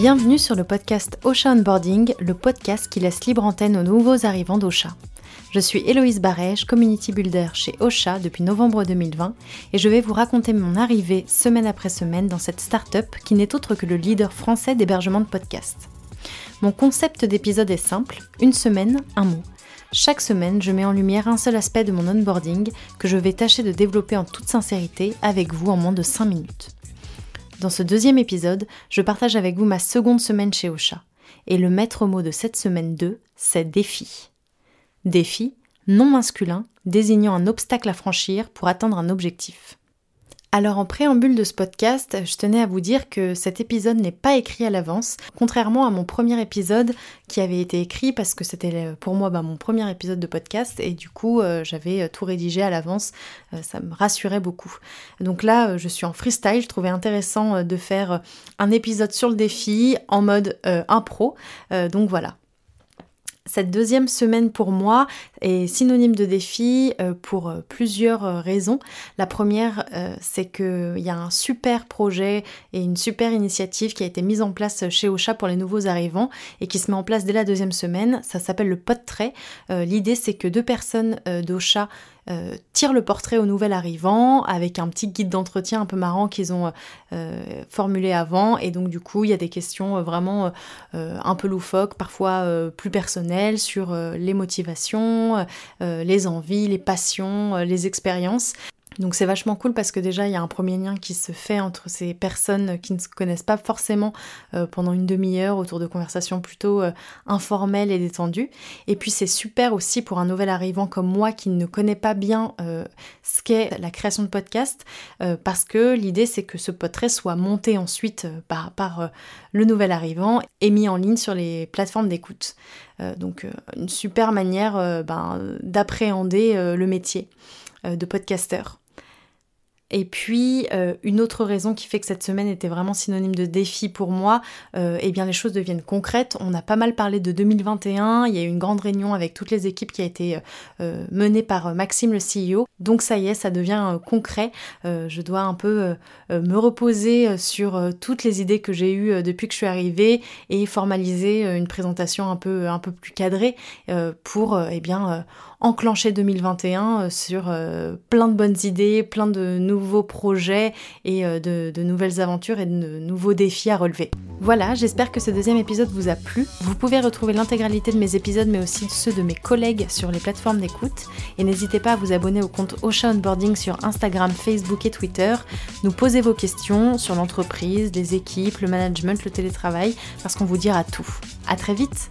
Bienvenue sur le podcast Ocha Onboarding, le podcast qui laisse libre antenne aux nouveaux arrivants d'Ocha. Je suis Héloïse Barège, community builder chez Ocha depuis novembre 2020 et je vais vous raconter mon arrivée semaine après semaine dans cette start-up qui n'est autre que le leader français d'hébergement de podcasts. Mon concept d'épisode est simple, une semaine, un mot. Chaque semaine, je mets en lumière un seul aspect de mon onboarding que je vais tâcher de développer en toute sincérité avec vous en moins de 5 minutes. Dans ce deuxième épisode, je partage avec vous ma seconde semaine chez Ocha. Et le maître mot de cette semaine 2, c'est défi. Défi, non masculin, désignant un obstacle à franchir pour atteindre un objectif. Alors en préambule de ce podcast, je tenais à vous dire que cet épisode n'est pas écrit à l'avance, contrairement à mon premier épisode qui avait été écrit parce que c'était euh, pour moi bah, mon premier épisode de podcast et du coup euh, j'avais euh, tout rédigé à l'avance, ça me rassurait beaucoup. Donc là je suis en freestyle, je trouvais intéressant de faire un épisode sur le défi en mode impro, donc voilà. Cette deuxième semaine pour moi est synonyme de défi euh, pour euh, plusieurs euh, raisons. La première, c'est qu'il y a un super projet et une super initiative qui a été mise en place chez Ocha pour les nouveaux arrivants et qui se met en place dès la deuxième semaine. Ça s'appelle le pot trait. L'idée, c'est que deux personnes d'Ocha euh, tire le portrait au nouvel arrivant avec un petit guide d'entretien un peu marrant qu'ils ont euh, formulé avant. Et donc du coup, il y a des questions euh, vraiment un peu loufoques, parfois plus personnelles sur les motivations, les envies, les passions, les expériences. Donc c'est vachement cool parce que déjà il y a un premier lien qui se fait entre ces personnes qui ne se connaissent pas forcément euh, pendant une demi-heure autour de conversations plutôt euh, informelles et détendues. Et puis c'est super aussi pour un nouvel arrivant comme moi qui ne connaît pas bien euh, ce qu'est la création de podcast parce que l'idée c'est que ce portrait soit monté ensuite par, le nouvel arrivant et mis en ligne sur les plateformes d'écoute. donc une super manière ben, d'appréhender le métier de podcasteur. Et puis, euh, une autre raison qui fait que cette semaine était vraiment synonyme de défi pour moi, euh, eh bien les choses deviennent concrètes. On a pas mal parlé de 2021, il y a eu une grande réunion avec toutes les équipes qui a été euh, menée par Maxime le CEO. Donc ça y est, ça devient concret. je dois un peu me reposer sur toutes les idées que j'ai eues depuis que je suis arrivée et formaliser une présentation un peu, un peu plus cadrée pour, eh bien, enclencher 2021 euh, sur plein de bonnes idées, plein de nouveaux projets et euh, de, nouvelles aventures et de nouveaux défis à relever. Voilà, j'espère que ce deuxième épisode vous a plu. Vous pouvez retrouver l'intégralité de mes épisodes mais aussi ceux de mes collègues sur les plateformes d'écoute. Et n'hésitez pas à vous abonner au compte Ocean Onboarding sur Instagram, Facebook et Twitter. Nous poser vos questions sur l'entreprise, les équipes, le management, le télétravail, parce qu'on vous dira tout. À très vite